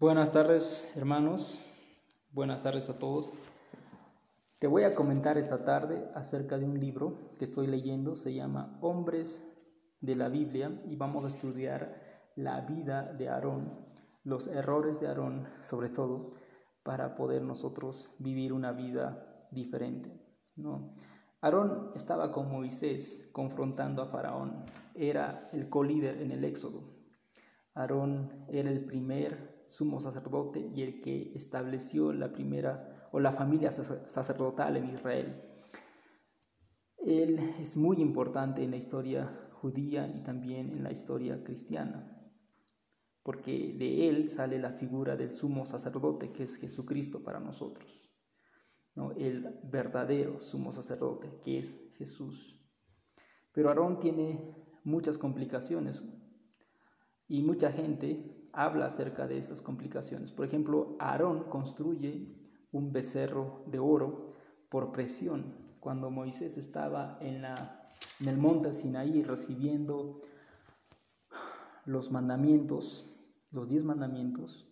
Buenas tardes, hermanos. Buenas tardes a todos. Te voy a comentar esta tarde acerca de un libro que estoy leyendo. Se llama Hombres de la Biblia y vamos a estudiar la vida de Aarón, los errores de Aarón sobre todo, para poder nosotros vivir una vida diferente. ¿no? Aarón estaba con Moisés confrontando a Faraón. Era el colíder en el Éxodo. Aarón era el primer sumo sacerdote y el que estableció la primera o la familia sacerdotal en Israel. Él es muy importante en la historia judía y también en la historia cristiana, porque de él sale la figura del sumo sacerdote que es Jesucristo para nosotros, ¿no? el verdadero sumo sacerdote que es Jesús. Pero Aarón tiene muchas complicaciones y mucha gente habla acerca de esas complicaciones. Por ejemplo, Aarón construye un becerro de oro por presión. Cuando Moisés estaba en, la, en el monte Sinaí recibiendo los mandamientos, los diez mandamientos,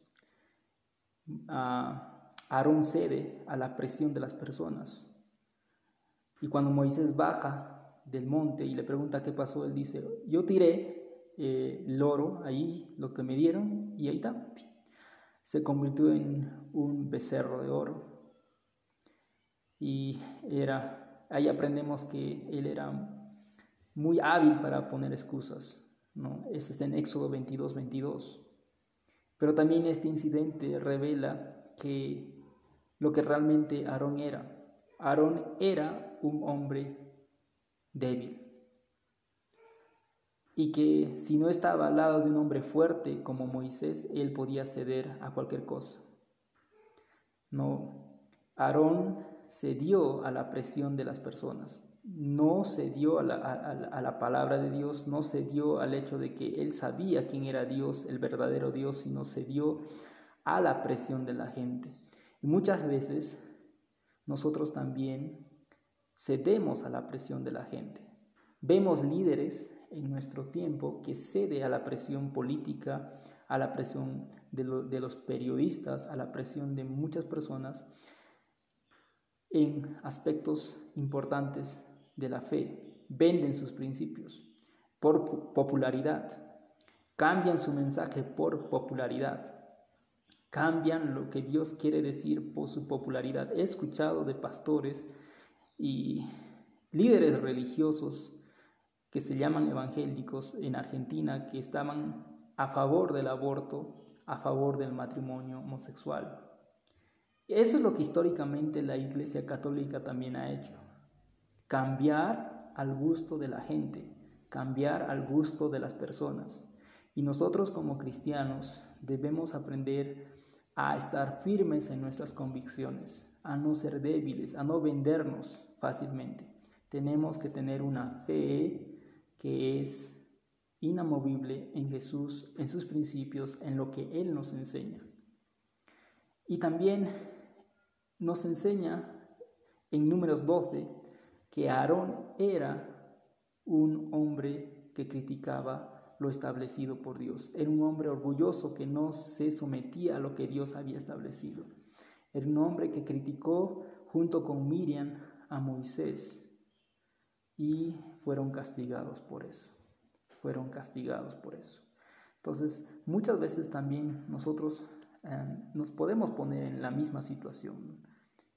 Aarón cede a la presión de las personas. Y cuando Moisés baja del monte y le pregunta qué pasó, él dice, yo tiré eh, el oro ahí, lo que me dieron, y ahí está. Se convirtió en un becerro de oro. Y era, ahí aprendemos que él era muy hábil para poner excusas. ¿no? Eso está en Éxodo 22, 22. Pero también este incidente revela que lo que realmente Aarón era. Aarón era un hombre débil y que si no estaba al lado de un hombre fuerte como Moisés, él podía ceder a cualquier cosa. No, Aarón cedió a la presión de las personas, no cedió a la, a la palabra de Dios, no cedió al hecho de que él sabía quién era Dios, el verdadero Dios, sino cedió a la presión de la gente. Y muchas veces nosotros también cedemos a la presión de la gente. Vemos líderes en nuestro tiempo que cede a la presión política, a la presión de, los periodistas, a la presión de muchas personas en aspectos importantes de la fe. Venden sus principios por popularidad, cambian su mensaje por popularidad, cambian lo que Dios quiere decir por su popularidad. He escuchado de pastores y líderes religiosos que se llaman evangélicos en Argentina que estaban a favor del aborto, a favor del matrimonio homosexual. Eso es lo que históricamente la Iglesia Católica también ha hecho. Cambiar al gusto de la gente, cambiar al gusto de las personas. Y nosotros como cristianos debemos aprender a estar firmes en nuestras convicciones, a no ser débiles, a no vendernos fácilmente. Tenemos que tener una fe que es inamovible en Jesús, en sus principios, en lo que Él nos enseña. Y también nos enseña en números 12 que Aarón era un hombre que criticaba lo establecido por Dios. Era un hombre orgulloso que no se sometía a lo que Dios había establecido. Era un hombre que criticó junto con Miriam a Moisés y fueron castigados por eso. Fueron castigados por eso. Entonces, muchas veces también nosotros eh, nos podemos poner en la misma situación,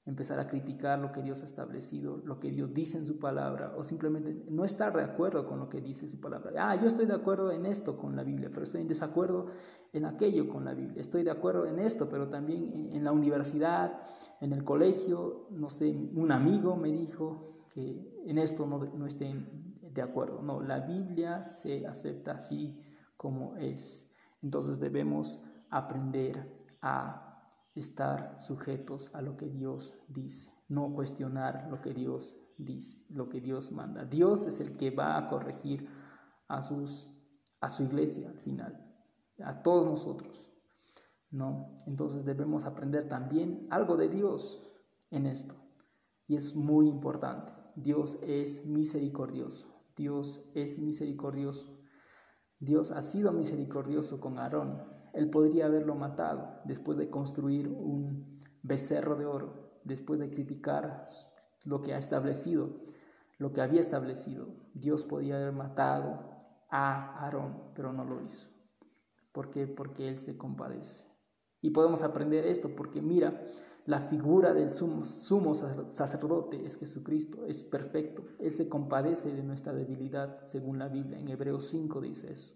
empezar a criticar lo que Dios ha establecido, lo que Dios dice en su palabra, o simplemente no estar de acuerdo con lo que dice su palabra. Ah, yo estoy de acuerdo en esto con la Biblia, pero estoy en desacuerdo en aquello con la Biblia. Estoy de acuerdo en esto, pero también en la universidad, en el colegio, no sé, un amigo me dijo, que en esto no, no estén de acuerdo. No, la Biblia se acepta así como es. Entonces debemos aprender a estar sujetos a lo que Dios dice, no cuestionar lo que Dios dice, lo que Dios manda. Dios es el que va a corregir a, sus, a su iglesia al final, a todos nosotros. ¿no? Entonces debemos aprender también algo de Dios en esto. Y es muy importante. Dios es misericordioso. Dios es misericordioso. Dios ha sido misericordioso con Aarón. Él podría haberlo matado después de construir un becerro de oro, después de criticar lo que ha establecido, lo que había establecido. Dios podía haber matado a Aarón, pero no lo hizo. ¿Por qué? Porque Él se compadece. Y podemos aprender esto porque mira, la figura del sumo, sacerdote es Jesucristo, es perfecto. Él se compadece de nuestra debilidad, según la Biblia. En Hebreos 5 dice eso.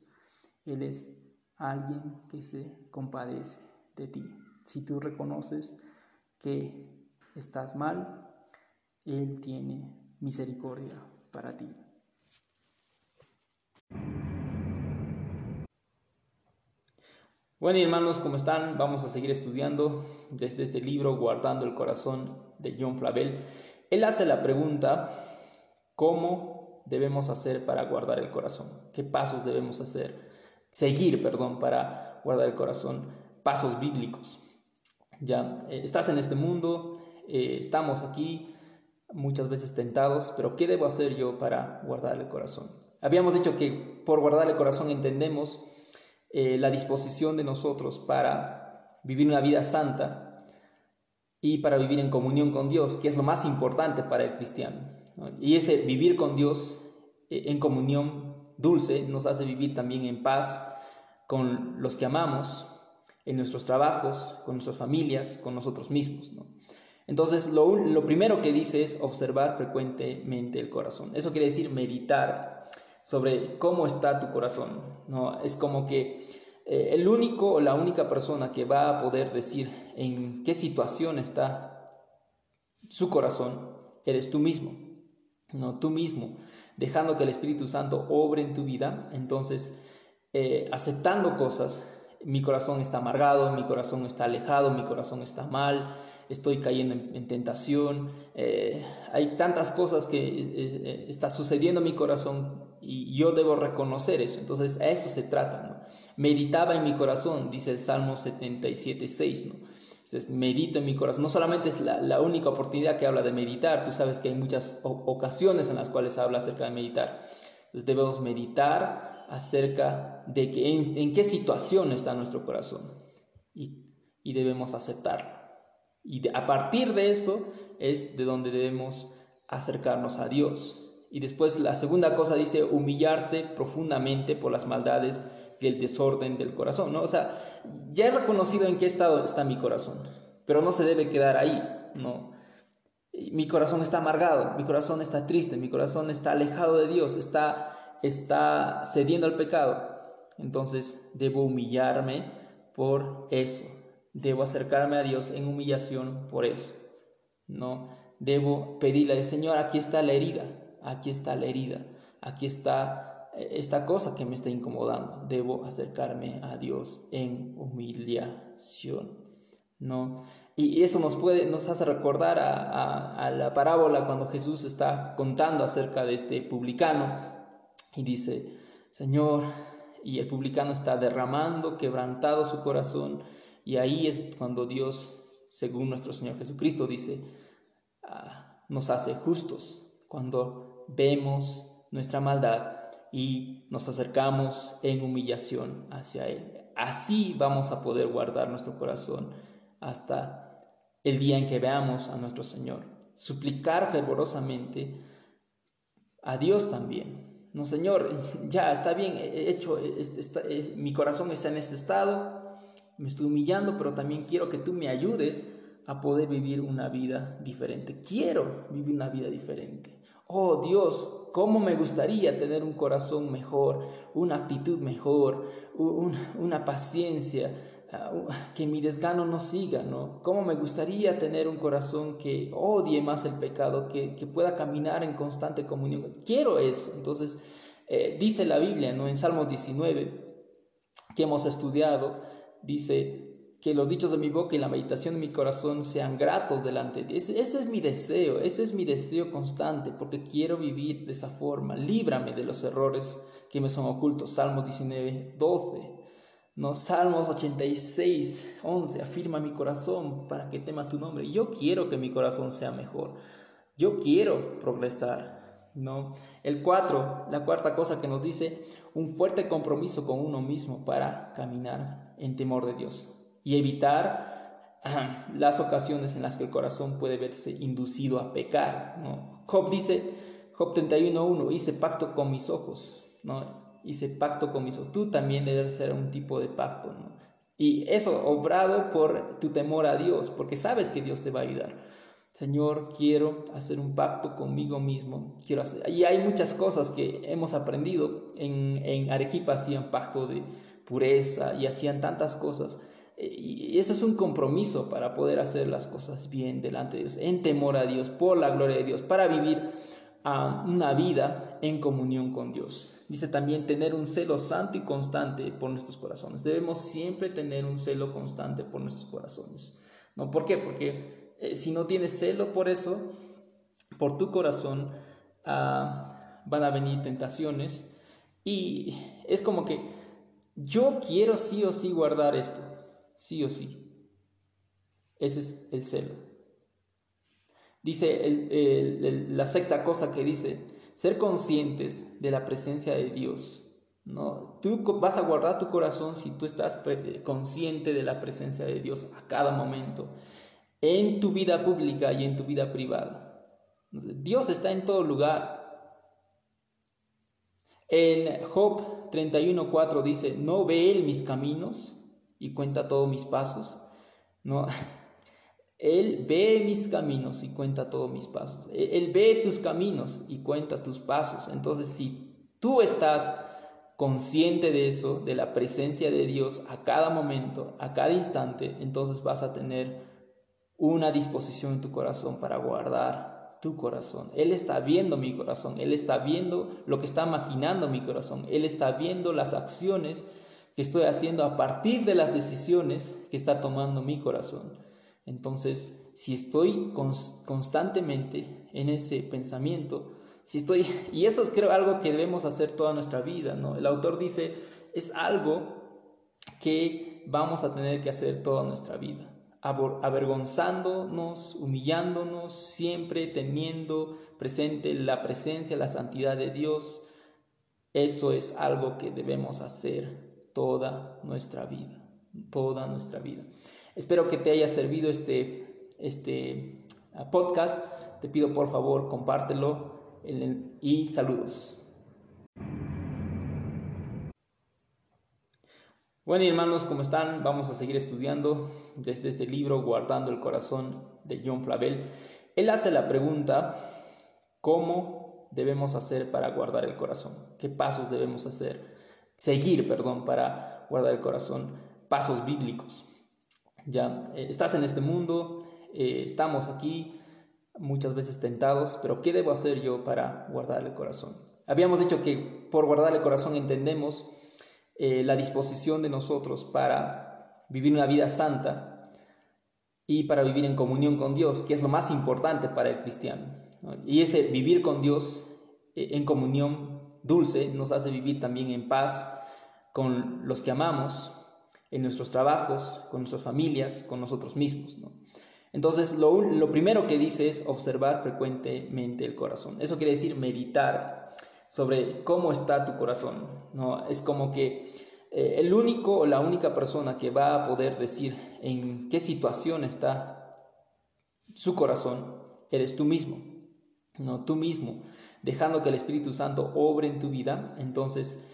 Él es alguien que se compadece de ti. Si tú reconoces que estás mal, Él tiene misericordia para ti. Bueno, hermanos, ¿cómo están? Vamos a seguir estudiando desde este libro, Guardando el Corazón, de John Flavel. Él hace la pregunta, ¿cómo debemos hacer para guardar el corazón? ¿Qué pasos debemos hacer? Seguir, perdón, para guardar el corazón. Pasos bíblicos. Ya, eh, estás en este mundo, eh, estamos aquí, muchas veces tentados, pero ¿qué debo hacer yo para guardar el corazón? Habíamos dicho que por guardar el corazón entendemos eh, la disposición de nosotros para vivir una vida santa y para vivir en comunión con Dios, que es lo más importante para el cristiano. Y ese vivir con Dios eh, en comunión dulce nos hace vivir también en paz con los que amamos, en nuestros trabajos, con nuestras familias, con nosotros mismos. Entonces, lo, lo, primero que dice es observar frecuentemente el corazón. Eso quiere decir meditar sobre cómo está tu corazón. ¿no? Es como que eh, el único o la única persona que va a poder decir en qué situación está su corazón eres tú mismo. No, tú mismo, dejando que el Espíritu Santo obre en tu vida, entonces eh, aceptando cosas, mi corazón está amargado, mi corazón está alejado, mi corazón está mal, estoy cayendo en, tentación, eh, hay tantas cosas que eh, eh, está sucediendo en mi corazón y yo debo reconocer eso. Entonces a eso se trata. Meditaba en mi corazón, dice el Salmo 77, 6. ¿no? Entonces, medito en mi corazón. No solamente es la, única oportunidad que habla de meditar, tú sabes que hay muchas ocasiones en las cuales habla acerca de meditar. Entonces debemos meditar acerca de que en, qué situación está nuestro corazón y, y debemos aceptarlo. Y a partir de eso es de donde debemos acercarnos a Dios. Y después la segunda cosa dice humillarte profundamente por las maldades y el desorden del corazón. ¿no? O sea, ya he reconocido en qué estado está mi corazón, pero no se debe quedar ahí. ¿no? Mi corazón está amargado, mi corazón está triste, mi corazón está alejado de Dios, está, está cediendo al pecado. Entonces debo humillarme por eso. Debo acercarme a Dios en humillación por eso. No debo pedirle, Señor, aquí está la herida, aquí está la herida, aquí está eh, esta cosa que me está incomodando. Debo acercarme a Dios en humillación. ¿no? Y eso nos, puede, nos hace recordar a, a, la parábola cuando Jesús está contando acerca de este publicano y dice, Señor, y el publicano está derramando, quebrantado su corazón, y ahí es cuando Dios, según nuestro Señor Jesucristo, dice, ah, nos hace justos, cuando vemos nuestra maldad y nos acercamos en humillación hacia Él. Así vamos a poder guardar nuestro corazón hasta el día en que veamos a nuestro Señor. Suplicar fervorosamente a Dios también. No, Señor, ya está bien hecho, mi corazón está en este estado, me estoy humillando, pero también quiero que tú me ayudes a poder vivir una vida diferente. Quiero vivir una vida diferente. Oh Dios, cómo me gustaría tener un corazón mejor, una actitud mejor, una paciencia, ah, que mi desgano no siga, ¿no? Cómo me gustaría tener un corazón que odie más el pecado, que, pueda caminar en constante comunión. Quiero eso. Entonces, eh, dice la Biblia, ¿no? En Salmos 19, que hemos estudiado, dice, que los dichos de mi boca y la meditación de mi corazón sean gratos delante de ti. Ese, es mi deseo, ese es mi deseo constante, porque quiero vivir de esa forma. Líbrame de los errores que me son ocultos. Salmos 19, 12. No, Salmos 86, 11, afirma mi corazón para que tema tu nombre. Yo quiero que mi corazón sea mejor. Yo quiero progresar. ¿no? El cuatro, la cuarta cosa que nos dice, un fuerte compromiso con uno mismo para caminar en temor de Dios y evitar las ocasiones en las que el corazón puede verse inducido a pecar, ¿no? Job dice, Job 31.1, hice pacto con mis ojos, ¿no? Hice pacto con. Tú también debes hacer un tipo de pacto. Y eso obrado por tu temor a Dios, porque sabes que Dios te va a ayudar. Señor, quiero hacer un pacto conmigo mismo. Quiero hacer... Y hay muchas cosas que hemos aprendido. En, en Arequipa hacían pacto de pureza y hacían tantas cosas. Eh, y eso es un compromiso para poder hacer las cosas bien delante de Dios, en temor a Dios, por la gloria de Dios, para vivir una vida en comunión con Dios. Dice también tener un celo santo y constante por nuestros corazones. Debemos siempre tener un celo constante por nuestros corazones. ¿No? ¿Por qué? Porque eh, si no tienes celo por eso, por tu corazón ah, van a venir tentaciones y es como que yo quiero sí o sí guardar esto, sí o sí. Ese es el celo. Dice la sexta cosa que dice, ser conscientes de la presencia de Dios. ¿no? Tú vas a guardar tu corazón si tú estás consciente de la presencia de Dios a cada momento, en tu vida pública y en tu vida privada. Dios está en todo lugar. En Job 31.4 dice, ¿no ve Él mis caminos y cuenta todos mis pasos? ¿No? Él ve mis caminos y cuenta todos mis pasos. E-, Él ve tus caminos y cuenta tus pasos. Entonces, si tú estás consciente de eso, de la presencia de Dios a cada momento, a cada instante, entonces vas a tener una disposición en tu corazón para guardar tu corazón. Él está viendo mi corazón, Él está viendo lo que está maquinando mi corazón, Él está viendo las acciones que estoy haciendo a partir de las decisiones que está tomando mi corazón. Entonces, si estoy constantemente en ese pensamiento, si estoy, y eso es creo algo que debemos hacer toda nuestra vida, ¿no? El autor dice, es algo que vamos a tener que hacer toda nuestra vida, avergonzándonos, humillándonos, siempre teniendo presente la presencia, la santidad de Dios. Eso es algo que debemos hacer toda nuestra vida, toda nuestra vida. Espero que te haya servido este, este ah, podcast. Te pido por favor compártelo y saludos. Bueno hermanos, ¿cómo están? Vamos a seguir estudiando desde este libro Guardando el Corazón de John Flavel. Él hace la pregunta, ¿cómo debemos hacer para guardar el corazón? ¿Qué pasos debemos hacer? Seguir, perdón, para guardar el corazón. Pasos bíblicos. Ya eh, estás en este mundo, eh, estamos aquí muchas veces tentados, pero ¿qué debo hacer yo para guardar el corazón? Habíamos dicho que por guardar el corazón entendemos eh, la disposición de nosotros para vivir una vida santa y para vivir en comunión con Dios, que es lo más importante para el cristiano. Y ese vivir con Dios en comunión dulce nos hace vivir también en paz con los que amamos, en nuestros trabajos, con nuestras familias, con nosotros mismos. Entonces, lo, lo, primero que dice es observar frecuentemente el corazón. Eso quiere decir meditar sobre cómo está tu corazón. ¿no? Es como que eh, el único o la única persona que va a poder decir en qué situación está su corazón eres tú mismo. No, tú mismo, dejando que el Espíritu Santo obre en tu vida, entonces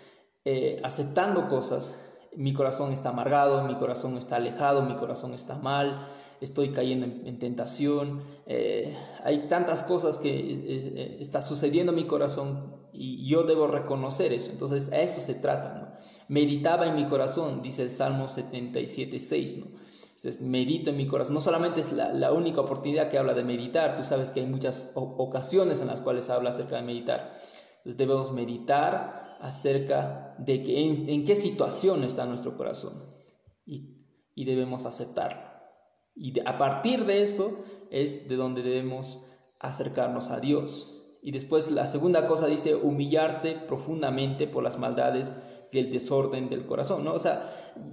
eh, aceptando cosas mi corazón está amargado, mi corazón está alejado, mi corazón está mal, estoy cayendo en, tentación, eh, hay tantas cosas que eh, eh, está sucediendo en mi corazón y yo debo reconocer eso. Entonces a eso se trata. Meditaba en mi corazón, dice el Salmo 77, 6. ¿no? Entonces, medito en mi corazón. No solamente es la, la, única oportunidad que habla de meditar, tú sabes que hay muchas ocasiones en las cuales habla acerca de meditar. Entonces debemos meditar acerca de que en, qué situación está nuestro corazón y, debemos aceptarlo. Y a partir de eso es de donde debemos acercarnos a Dios. Y después la segunda cosa dice humillarte profundamente por las maldades y el desorden del corazón, ¿no? O sea,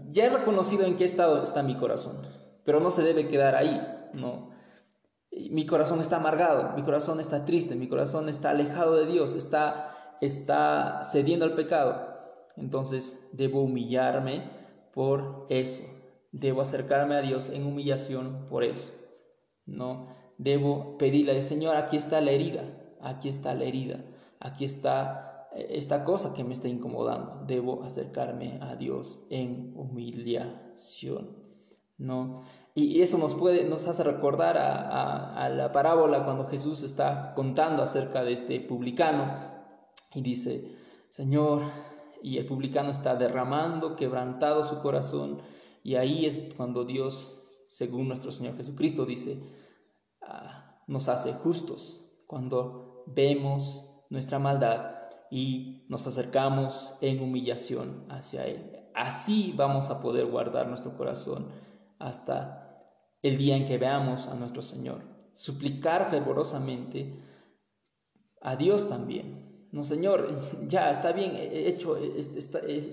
ya he reconocido en qué estado está mi corazón, pero no se debe quedar ahí, ¿no? mi corazón está amargado, mi corazón está triste, mi corazón está alejado de Dios, está, está cediendo al pecado. Entonces debo humillarme por eso. Debo acercarme a Dios en humillación por eso. No debo pedirle, Señor, aquí está la herida, aquí está la herida, aquí está eh, esta cosa que me está incomodando. Debo acercarme a Dios en humillación. ¿no? Y eso nos, puede, nos hace recordar a, la parábola cuando Jesús está contando acerca de este publicano y dice, Señor, y el publicano está derramando, quebrantado su corazón, y ahí es cuando Dios, según nuestro Señor Jesucristo, dice, ah, nos hace justos, cuando vemos nuestra maldad y nos acercamos en humillación hacia Él. Así vamos a poder guardar nuestro corazón hasta el día en que veamos a nuestro Señor. Suplicar fervorosamente a Dios también. No, Señor, ya está bien hecho,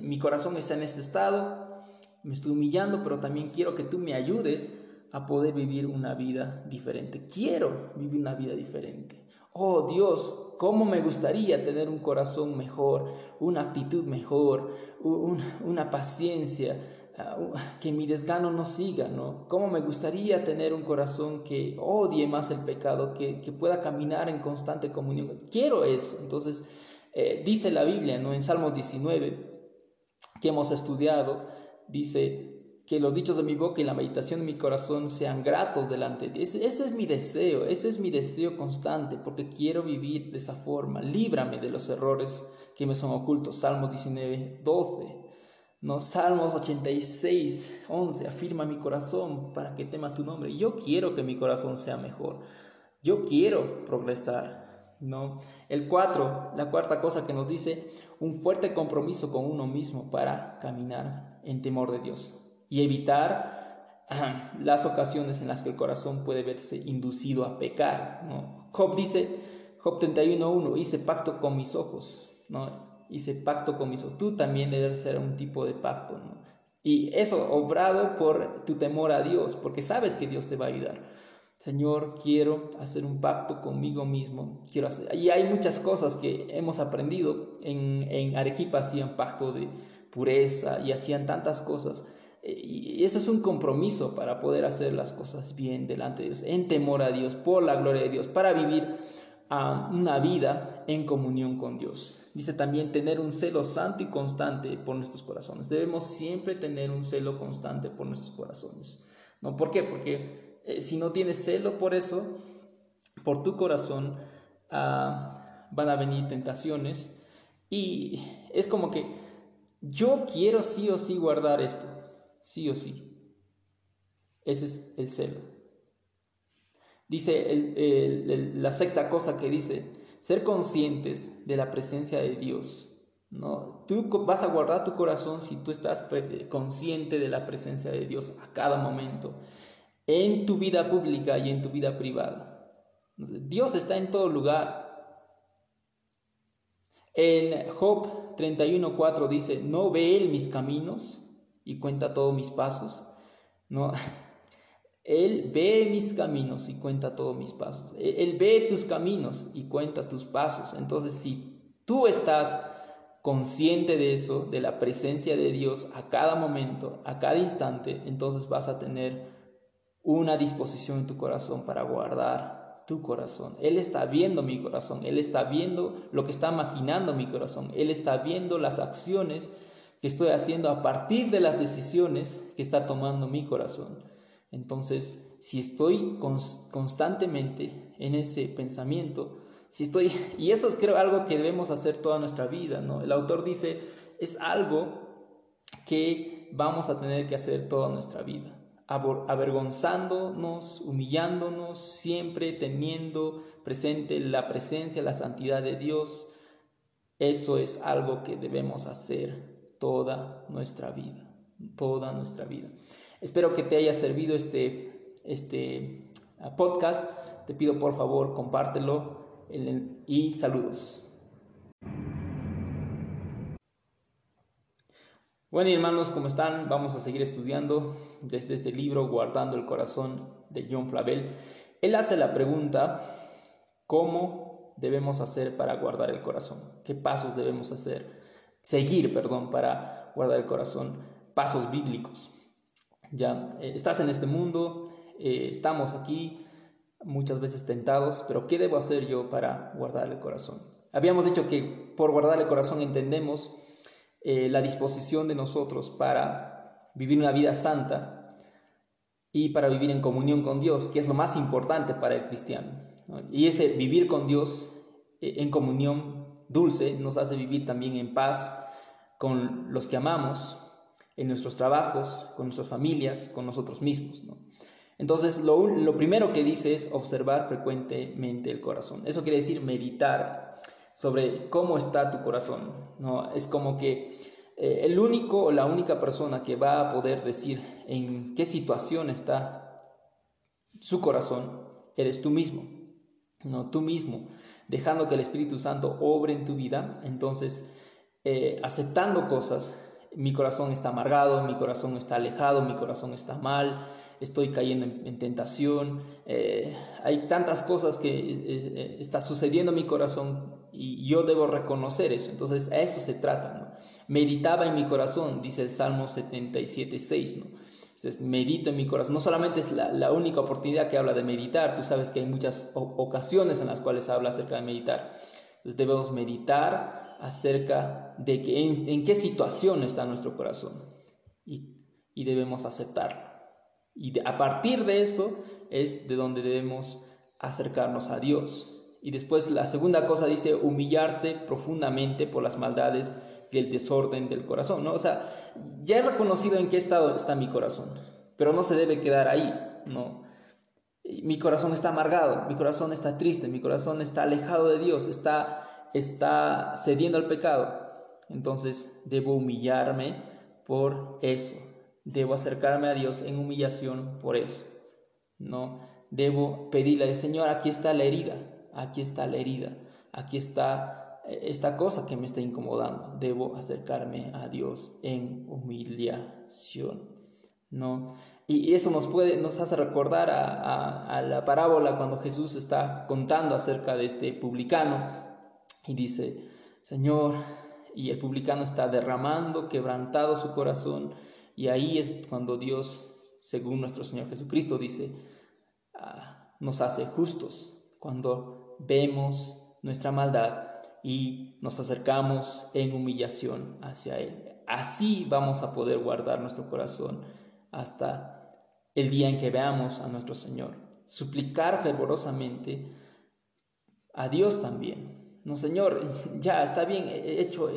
mi corazón está en este estado, me estoy humillando, pero también quiero que tú me ayudes a poder vivir una vida diferente. Quiero vivir una vida diferente. Oh Dios, cómo me gustaría tener un corazón mejor, una actitud mejor, una paciencia, Ah, que mi desgano no siga, ¿no? ¿Cómo me gustaría tener un corazón que odie más el pecado, que, pueda caminar en constante comunión? Quiero eso. Entonces, eh, dice la Biblia, ¿no? En Salmos 19, que hemos estudiado, dice que los dichos de mi boca y la meditación de mi corazón sean gratos delante de ti. Ese, ese es mi deseo, ese es mi deseo constante, porque quiero vivir de esa forma. Líbrame de los errores que me son ocultos. Salmos 19, 12. ¿No? Salmos 86, 11, afirma mi corazón para que tema tu nombre. Yo quiero que mi corazón sea mejor. Yo quiero progresar, ¿no? El 4, la cuarta cosa que nos dice, un fuerte compromiso con uno mismo para caminar en temor de Dios y evitar las ocasiones en las que el corazón puede verse inducido a pecar, ¿no? Job dice, Job 31.1, hice pacto con mis ojos, ¿no? Hice pacto con. Tú también debes hacer un tipo de pacto. Y eso obrado por tu temor a Dios, porque sabes que Dios te va a ayudar. Señor, quiero hacer un pacto conmigo mismo. Quiero hacer... Y hay muchas cosas que hemos aprendido. En, en Arequipa hacían pacto de pureza y hacían tantas cosas. Y eso es un compromiso para poder hacer las cosas bien delante de Dios, en temor a Dios, por la gloria de Dios, para vivir a una vida en comunión con Dios. Dice también tener un celo santo y constante por nuestros corazones. Debemos siempre tener un celo constante por nuestros corazones. ¿No? ¿Por qué? Porque eh, si no tienes celo por eso, por tu corazón ah, van a venir tentaciones y es como que yo quiero sí o sí guardar esto, sí o sí. Ese es el celo. Dice la sexta cosa que dice, ser conscientes de la presencia de Dios. ¿no? Tú vas a guardar tu corazón si tú estás consciente de la presencia de Dios a cada momento, en tu vida pública y en tu vida privada. Dios está en todo lugar. En Job 31.4 dice, ¿no ve Él mis caminos y cuenta todos mis pasos? ¿No? Él ve mis caminos y cuenta todos mis pasos. Él ve tus caminos y cuenta tus pasos. Entonces, si tú estás consciente de eso, de la presencia de Dios a cada momento, a cada instante, entonces vas a tener una disposición en tu corazón para guardar tu corazón. Él está viendo mi corazón, Él está viendo lo que está maquinando mi corazón, Él está viendo las acciones que estoy haciendo a partir de las decisiones que está tomando mi corazón. Entonces, si estoy constantemente en ese pensamiento, si estoy, y eso es creo algo que debemos hacer toda nuestra vida, ¿no? El autor dice, es algo que vamos a tener que hacer toda nuestra vida, avergonzándonos, humillándonos, siempre teniendo presente la presencia, la santidad de Dios. Eso es algo que debemos hacer toda nuestra vida, toda nuestra vida. Espero que te haya servido este, este ah, podcast. Te pido por favor compártelo y saludos. Bueno, hermanos, ¿cómo están? Vamos a seguir estudiando desde este libro Guardando el Corazón de John Flavel. Él hace la pregunta, ¿cómo debemos hacer para guardar el corazón? ¿Qué pasos debemos hacer? Seguir, perdón, para guardar el corazón. Pasos bíblicos. Ya, eh, estás en este mundo, eh, estamos aquí, muchas veces tentados, pero ¿qué debo hacer yo para guardar el corazón? Habíamos dicho que por guardar el corazón entendemos eh, la disposición de nosotros para vivir una vida santa y para vivir en comunión con Dios, que es lo más importante para el cristiano. Y ese vivir con Dios eh, en comunión dulce nos hace vivir también en paz con los que amamos, en nuestros trabajos, con nuestras familias, con nosotros mismos. Entonces, lo, lo, primero que dice es observar frecuentemente el corazón. Eso quiere decir meditar sobre cómo está tu corazón. ¿no? Es como que eh, el único o la única persona que va a poder decir en qué situación está su corazón eres tú mismo. No, tú mismo, dejando que el Espíritu Santo obre en tu vida, entonces eh, aceptando cosas mi corazón está amargado, mi corazón está alejado, mi corazón está mal, estoy cayendo en, tentación, eh, hay tantas cosas que eh, eh, está sucediendo en mi corazón y yo debo reconocer eso. Entonces a eso se trata. Meditaba en mi corazón, dice el Salmo 77, 6. ¿no? Medito en mi corazón. No solamente es la, la, única oportunidad que habla de meditar, tú sabes que hay muchas ocasiones en las cuales habla acerca de meditar. Entonces debemos meditar acerca de que en, qué situación está nuestro corazón y, y debemos aceptarlo. Y a partir de eso es de donde debemos acercarnos a Dios. Y después la segunda cosa dice humillarte profundamente por las maldades y el desorden del corazón, ¿no? O sea, ya he reconocido en qué estado está mi corazón, pero no se debe quedar ahí, ¿no? Mi corazón está amargado, mi corazón está triste, mi corazón está alejado de Dios, está está cediendo al pecado, entonces debo humillarme por eso. Debo acercarme a Dios en humillación por eso. No debo pedirle, Señor, aquí está la herida, aquí está la herida, aquí está eh, esta cosa que me está incomodando. Debo acercarme a Dios en humillación. ¿no? Y eso nos, puede, nos hace recordar a, a la parábola cuando Jesús está contando acerca de este publicano y dice, Señor, y el publicano está derramando, quebrantado su corazón, y ahí es cuando Dios, según nuestro Señor Jesucristo, dice, ah, nos hace justos, cuando vemos nuestra maldad y nos acercamos en humillación hacia Él. Así vamos a poder guardar nuestro corazón hasta el día en que veamos a nuestro Señor. Suplicar fervorosamente a Dios también, no, Señor, ya está bien hecho,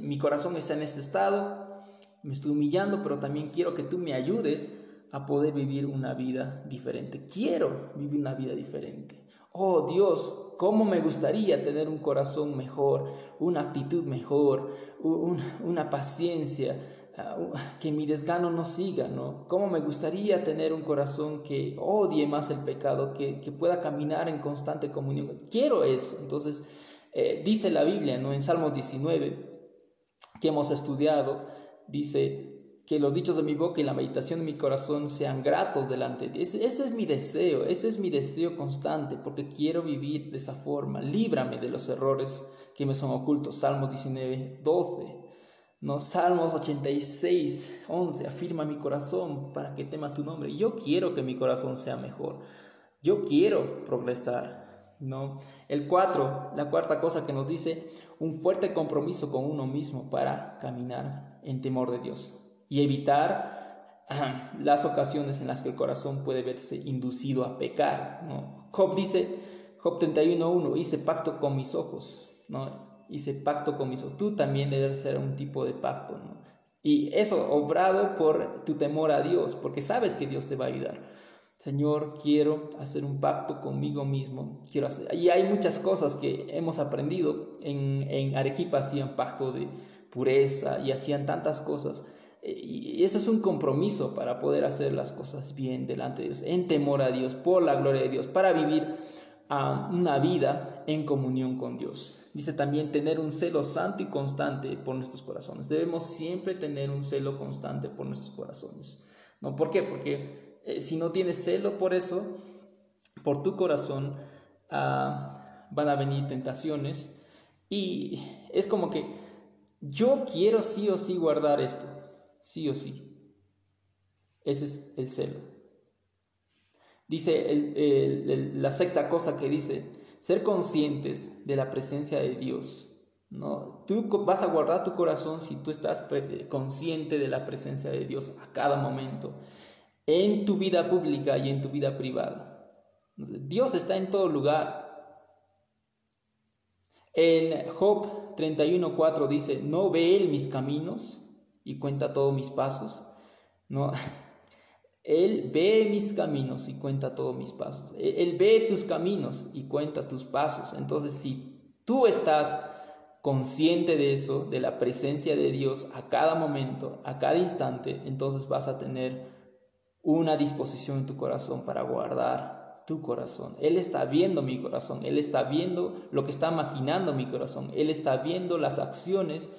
mi corazón está en este estado, me estoy humillando, pero también quiero que tú me ayudes a poder vivir una vida diferente. Quiero vivir una vida diferente. Oh Dios, cómo me gustaría tener un corazón mejor, una actitud mejor, una paciencia, que mi desgano no siga, ¿no? ¿Cómo me gustaría tener un corazón que odie más el pecado, que, que pueda caminar en constante comunión? Quiero eso. Entonces, eh, dice la Biblia, ¿no? En Salmos 19, que hemos estudiado, dice que los dichos de mi boca y la meditación de mi corazón sean gratos delante de ti. Ese, ese es mi deseo, ese es mi deseo constante, porque quiero vivir de esa forma. Líbrame de los errores que me son ocultos. Salmos 19, 12. No, Salmos 86, 11, afirma mi corazón para que tema tu nombre. Yo quiero que mi corazón sea mejor. Yo quiero progresar. ¿no? El 4, la cuarta cosa que nos dice, un fuerte compromiso con uno mismo para caminar en temor de Dios y evitar las ocasiones en las que el corazón puede verse inducido a pecar. ¿no? Job dice, Job 31.1, hice pacto con mis ojos. ¿No? hice pacto con. Tú también debes hacer un tipo de pacto, ¿no? Y eso obrado por tu temor a Dios, porque sabes que Dios te va a ayudar. Señor, quiero hacer un pacto conmigo mismo. Quiero hacer. Y hay muchas cosas que hemos aprendido. En, en Arequipa hacían pacto de pureza y hacían tantas cosas. Eh, y eso es un compromiso para poder hacer las cosas bien delante de Dios, en temor a Dios, por la gloria de Dios, para vivir una vida en comunión con Dios. Dice también tener un celo santo y constante por nuestros corazones. Debemos siempre tener un celo constante por nuestros corazones. ¿No? ¿Por qué? Porque eh, si no tienes celo por eso, por tu corazón ah, van a venir tentaciones y es como que yo quiero sí o sí guardar esto, sí o sí. Ese es el celo. Dice la sexta cosa que dice, ser conscientes de la presencia de Dios. ¿no? Tú vas a guardar tu corazón si tú estás consciente de la presencia de Dios a cada momento, en tu vida pública y en tu vida privada. Dios está en todo lugar. En Job 31.4 dice, ¿no ve Él mis caminos y cuenta todos mis pasos? No, Él ve mis caminos y cuenta todos mis pasos. Él ve tus caminos y cuenta tus pasos. Entonces, si tú estás consciente de eso, de la presencia de Dios a cada momento, a cada instante, entonces vas a tener una disposición en tu corazón para guardar tu corazón. Él está viendo mi corazón, Él está viendo lo que está maquinando mi corazón, Él está viendo las acciones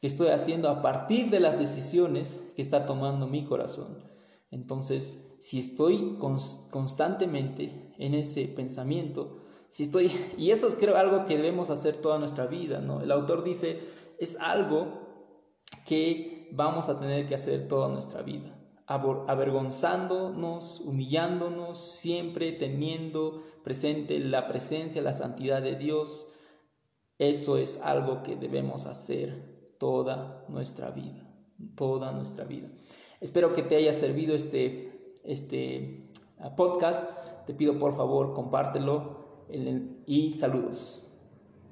que estoy haciendo a partir de las decisiones que está tomando mi corazón. Entonces, si estoy constantemente en ese pensamiento, si estoy, y eso es creo algo que debemos hacer toda nuestra vida, ¿no? El autor dice, es algo que vamos a tener que hacer toda nuestra vida, avergonzándonos, humillándonos, siempre teniendo presente la presencia, la santidad de Dios. Eso es algo que debemos hacer toda nuestra vida, toda nuestra vida. Espero que te haya servido este, este podcast. Te pido por favor compártelo y saludos.